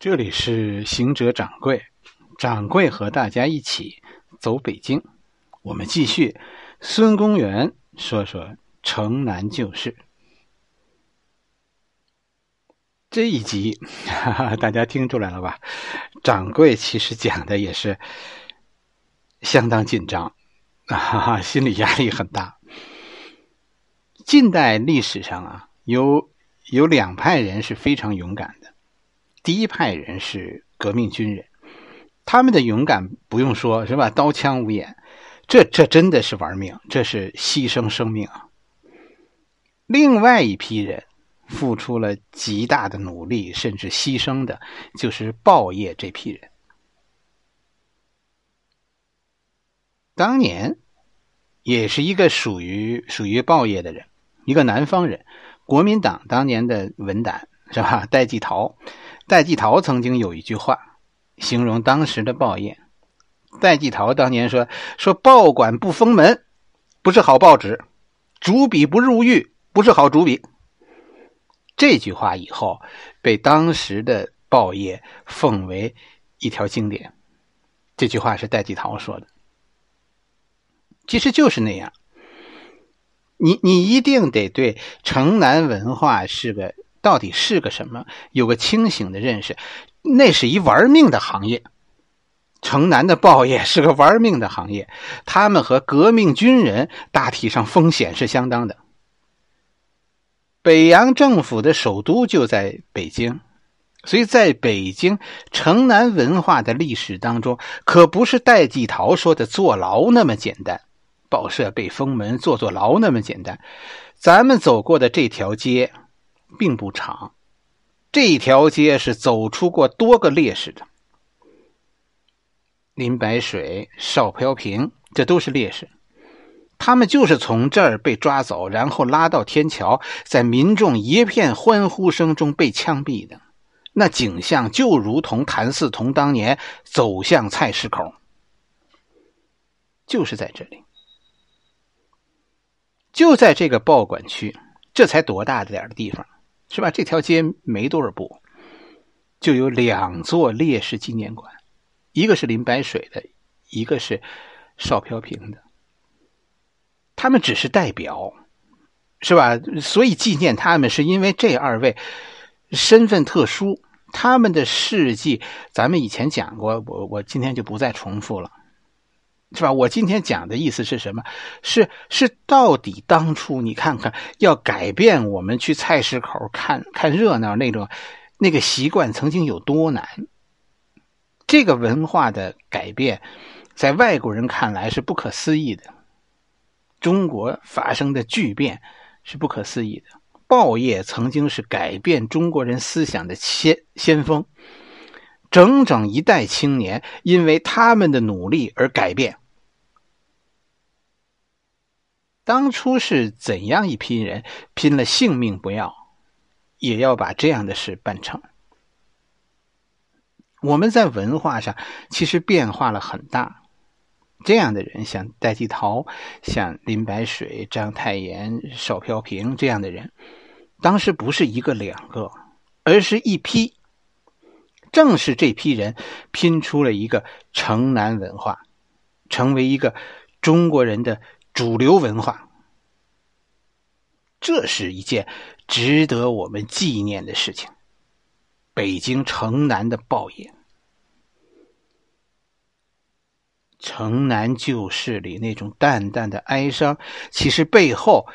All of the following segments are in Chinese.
这里是行者掌柜，掌柜和大家一起走北京。我们继续孙公元说说城南旧事。这一集，哈哈，大家听出来了吧？掌柜其实讲的也是相当紧张，哈哈，心理压力很大。近代历史上啊，有有两派人是非常勇敢的。第一派人是革命军人，他们的勇敢不用说，是吧？刀枪无眼，这这真的是玩命，这是牺牲生命啊。另外一批人付出了极大的努力，甚至牺牲的，就是报业这批人。当年也是一个属于属于报业的人，一个南方人，国民党当年的文胆是吧？戴季陶。戴季陶曾经有一句话，形容当时的报业。戴季陶当年说：“说报馆不封门，不是好报纸；主笔不入狱，不是好主笔。”这句话以后被当时的报业奉为一条经典。这句话是戴季陶说的，其实就是那样。你你一定得对城南文化是个。到底是个什么？有个清醒的认识，那是一玩命的行业。城南的报业是个玩命的行业，他们和革命军人大体上风险是相当的。北洋政府的首都就在北京，所以在北京城南文化的历史当中，可不是戴季陶说的坐牢那么简单，报社被封门、坐坐牢那么简单。咱们走过的这条街。并不长，这条街是走出过多个烈士的。林白水、邵飘萍，这都是烈士，他们就是从这儿被抓走，然后拉到天桥，在民众一片欢呼声中被枪毙的。那景象就如同谭嗣同当年走向菜市口，就是在这里，就在这个报馆区，这才多大点的地方。是吧？这条街没多少步，就有两座烈士纪念馆，一个是林白水的，一个是邵飘萍的。他们只是代表，是吧？所以纪念他们，是因为这二位身份特殊，他们的事迹咱们以前讲过，我我今天就不再重复了。是吧？我今天讲的意思是什么？是是，到底当初你看看，要改变我们去菜市口看看热闹那种那个习惯，曾经有多难？这个文化的改变，在外国人看来是不可思议的。中国发生的巨变是不可思议的。报业曾经是改变中国人思想的先先锋。整整一代青年因为他们的努力而改变。当初是怎样一批人拼了性命不要，也要把这样的事办成？我们在文化上其实变化了很大。这样的人，像戴季陶、像林白水、章太炎、邵飘萍这样的人，当时不是一个两个，而是一批。正是这批人拼出了一个城南文化，成为一个中国人的主流文化。这是一件值得我们纪念的事情。北京城南的报应，城南旧事里那种淡淡的哀伤，其实背后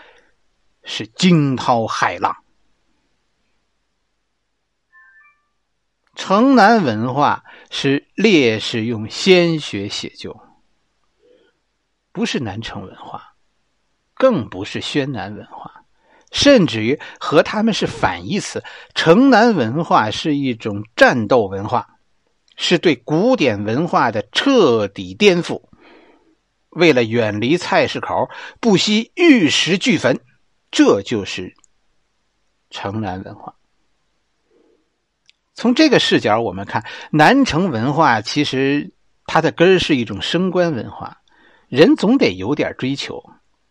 是惊涛骇浪。城南文化是烈士用鲜血写就，不是南城文化，更不是宣南文化，甚至于和他们是反义词。城南文化是一种战斗文化，是对古典文化的彻底颠覆。为了远离菜市口，不惜玉石俱焚，这就是城南文化。从这个视角，我们看南城文化，其实它的根儿是一种升官文化。人总得有点追求，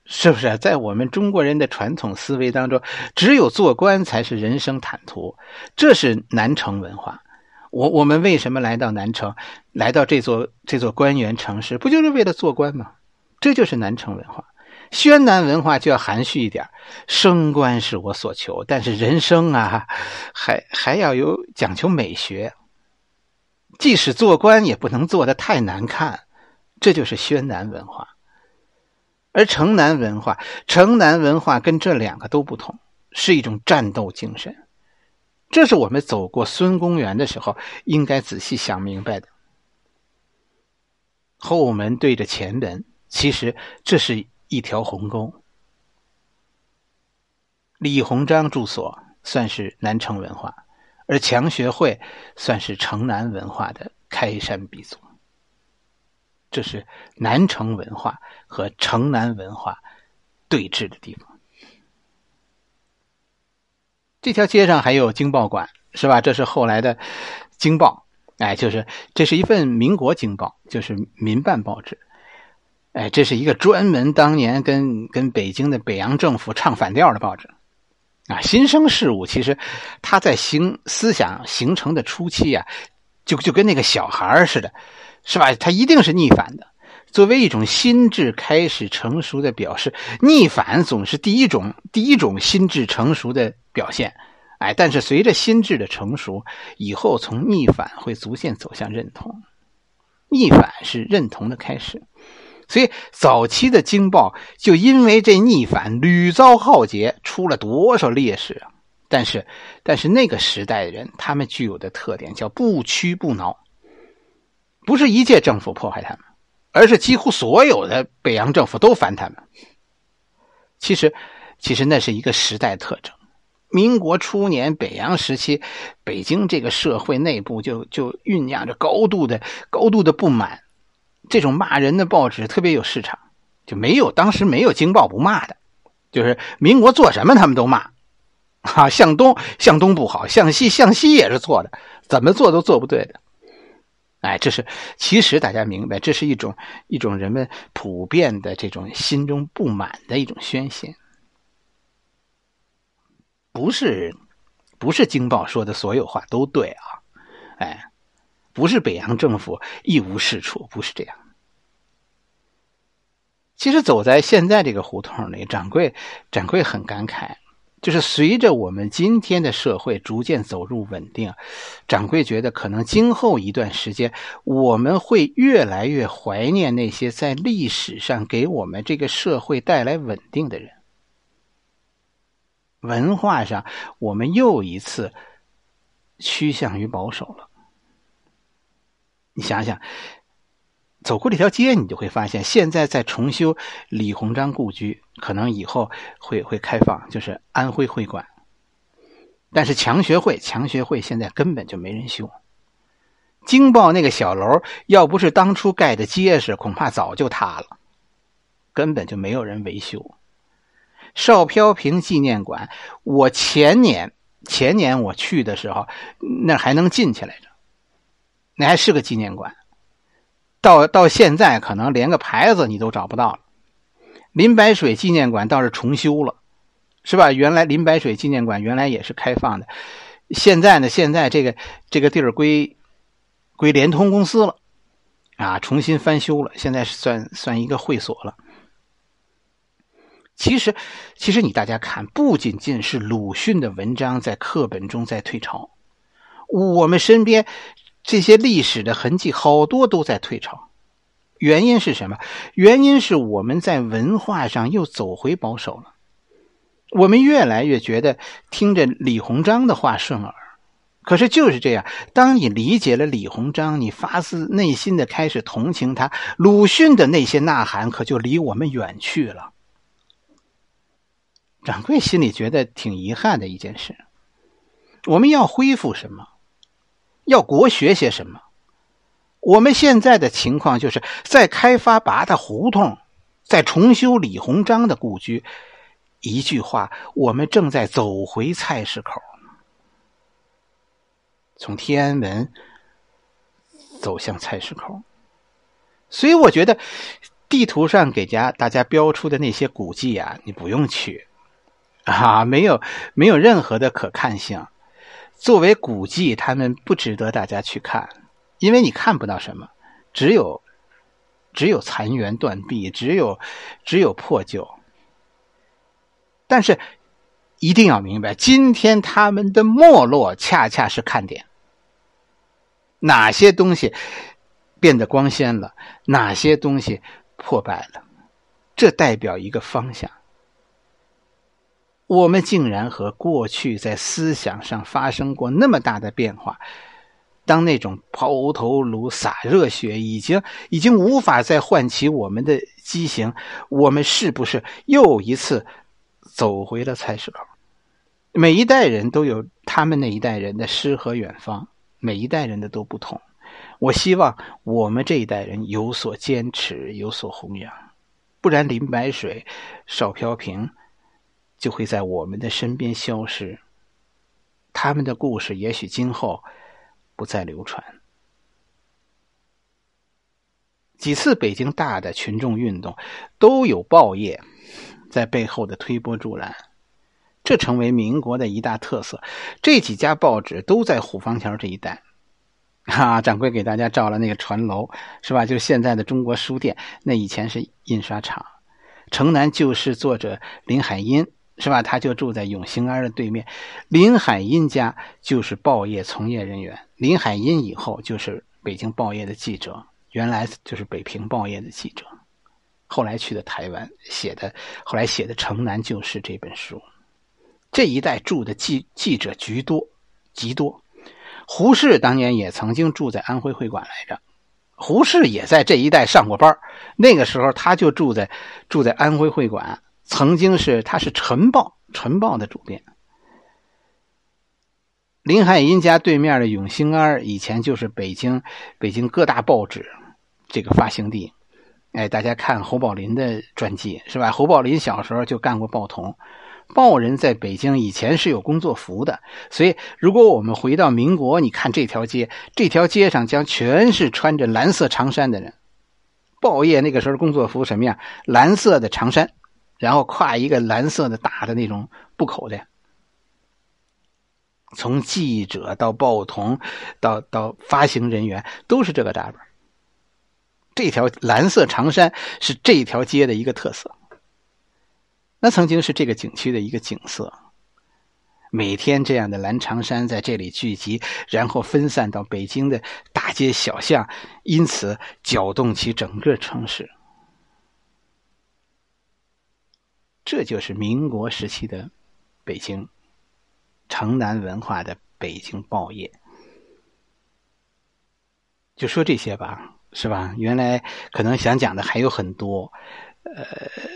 是不是？在我们中国人的传统思维当中，只有做官才是人生坦途，这是南城文化。我我们为什么来到南城，来到这座这座官员城市，不就是为了做官吗？这就是南城文化。宣南文化就要含蓄一点，升官是我所求，但是人生啊，还还要有讲求美学。即使做官，也不能做的太难看，这就是宣南文化。而城南文化，城南文化跟这两个都不同，是一种战斗精神。这是我们走过孙公园的时候，应该仔细想明白的。后门对着前门，其实这是一条鸿沟。李鸿章住所算是南城文化，而强学会算是城南文化的开山鼻祖。这是南城文化和城南文化对峙的地方。这条街上还有《京报馆》，是吧？这是后来的《京报》，哎，就是这是一份民国《京报》，就是民办报纸。哎，这是一个专门当年跟跟北京的北洋政府唱反调的报纸。啊，新生事物其实它在形思想形成的初期啊，就就跟那个小孩似的，是吧？它一定是逆反的。作为一种心智开始成熟的表示，逆反总是第一种第一种心智成熟的。表现，哎，但是随着心智的成熟，以后从逆反会逐渐走向认同，逆反是认同的开始，所以早期的《京报》就因为这逆反屡遭浩劫，出了多少烈士啊！但是，但是那个时代的人，他们具有的特点叫不屈不挠，不是一届政府迫害他们，而是几乎所有的北洋政府都烦他们。其实，其实那是一个时代特征。民国初年，北洋时期，北京这个社会内部就就酝酿着高度的高度的不满，这种骂人的报纸特别有市场，就没有当时没有《京报》不骂的，就是民国做什么他们都骂，啊，向东向东不好，向西向西也是错的，怎么做都做不对的，哎，这是其实大家明白，这是一种一种人们普遍的这种心中不满的一种宣泄。不是，不是《京报》说的所有话都对啊，哎，不是北洋政府一无是处，不是这样。其实走在现在这个胡同里，掌柜掌柜很感慨，就是随着我们今天的社会逐渐走入稳定，掌柜觉得可能今后一段时间，我们会越来越怀念那些在历史上给我们这个社会带来稳定的人。文化上，我们又一次趋向于保守了。你想想，走过这条街，你就会发现，现在在重修李鸿章故居，可能以后会会开放，就是安徽会馆。但是强学会，强学会现在根本就没人修。京报那个小楼，要不是当初盖的结实，恐怕早就塌了，根本就没有人维修。邵飘萍纪念馆，我前年前年我去的时候，那还能进去来着，那还是个纪念馆。到到现在，可能连个牌子你都找不到了。林白水纪念馆倒是重修了，是吧？原来林白水纪念馆原来也是开放的，现在呢，现在这个这个地儿归归联通公司了，啊，重新翻修了，现在是算算一个会所了。其实，其实你大家看，不仅仅是鲁迅的文章在课本中在退潮，我们身边这些历史的痕迹好多都在退潮。原因是什么？原因是我们在文化上又走回保守了。我们越来越觉得听着李鸿章的话顺耳，可是就是这样，当你理解了李鸿章，你发自内心的开始同情他，鲁迅的那些呐喊可就离我们远去了。掌柜心里觉得挺遗憾的一件事。我们要恢复什么？要国学些什么？我们现在的情况就是在开发八大胡同，在重修李鸿章的故居。一句话，我们正在走回菜市口，从天安门走向菜市口。所以，我觉得地图上给家大家标出的那些古迹啊，你不用去。啊，没有，没有任何的可看性。作为古迹，他们不值得大家去看，因为你看不到什么，只有只有残垣断壁，只有只有破旧。但是一定要明白，今天他们的没落恰恰是看点。哪些东西变得光鲜了？哪些东西破败了？这代表一个方向。我们竟然和过去在思想上发生过那么大的变化。当那种抛头颅、洒热血已经已经无法再唤起我们的激情，我们是不是又一次走回了菜市口？每一代人都有他们那一代人的诗和远方，每一代人的都不同。我希望我们这一代人有所坚持，有所弘扬，不然林白水、邵飘萍。就会在我们的身边消失。他们的故事也许今后不再流传。几次北京大的群众运动都有报业在背后的推波助澜，这成为民国的一大特色。这几家报纸都在虎坊桥这一带。哈，掌柜给大家照了那个船楼，是吧？就是现在的中国书店，那以前是印刷厂。城南旧事作者林海音。是吧？他就住在永兴庵的对面。林海音家就是报业从业人员。林海音以后就是北京报业的记者，原来就是北平报业的记者，后来去的台湾写的，后来写的《城南旧事》这本书。这一代住的记记者居多，极多。胡适当年也曾经住在安徽会馆来着，胡适也在这一带上过班那个时候他就住在住在安徽会馆。曾经是，他是《晨报》《晨报》的主编。林海音家对面的永兴庵，以前就是北京北京各大报纸这个发行地。哎，大家看侯宝林的传记是吧？侯宝林小时候就干过报童，报人在北京以前是有工作服的。所以，如果我们回到民国，你看这条街，这条街上将全是穿着蓝色长衫的人。报业那个时候工作服什么样？蓝色的长衫。然后挎一个蓝色的大的那种布口袋，从记者到报童，到到发行人员都是这个打扮。这条蓝色长衫是这条街的一个特色。那曾经是这个景区的一个景色，每天这样的蓝长衫在这里聚集，然后分散到北京的大街小巷，因此搅动起整个城市。这就是民国时期的北京城南文化的北京报业，就说这些吧，是吧？原来可能想讲的还有很多，呃，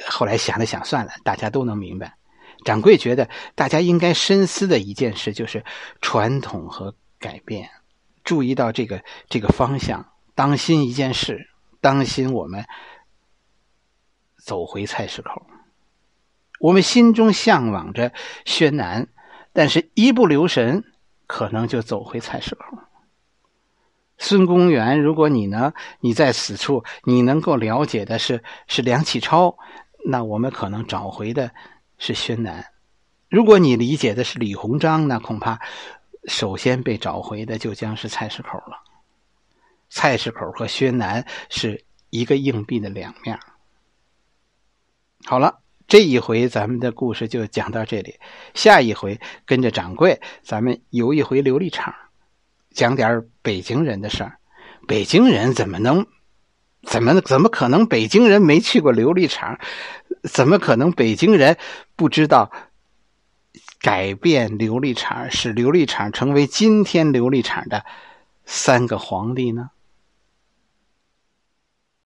后来想了想，算了，大家都能明白。掌柜觉得大家应该深思的一件事就是传统和改变，注意到这个这个方向，当心一件事，当心我们走回菜市口。我们心中向往着宣南，但是一不留神，可能就走回菜市口。孙公元，如果你呢，你在此处，你能够了解的是是梁启超，那我们可能找回的是宣南。如果你理解的是李鸿章，那恐怕首先被找回的就将是菜市口了。菜市口和宣南是一个硬币的两面。好了。这一回咱们的故事就讲到这里，下一回跟着掌柜，咱们游一回琉璃厂，讲点北京人的事儿。北京人怎么能，怎么怎么可能北京人没去过琉璃厂？怎么可能北京人不知道改变琉璃厂，使琉璃厂成为今天琉璃厂的三个皇帝呢？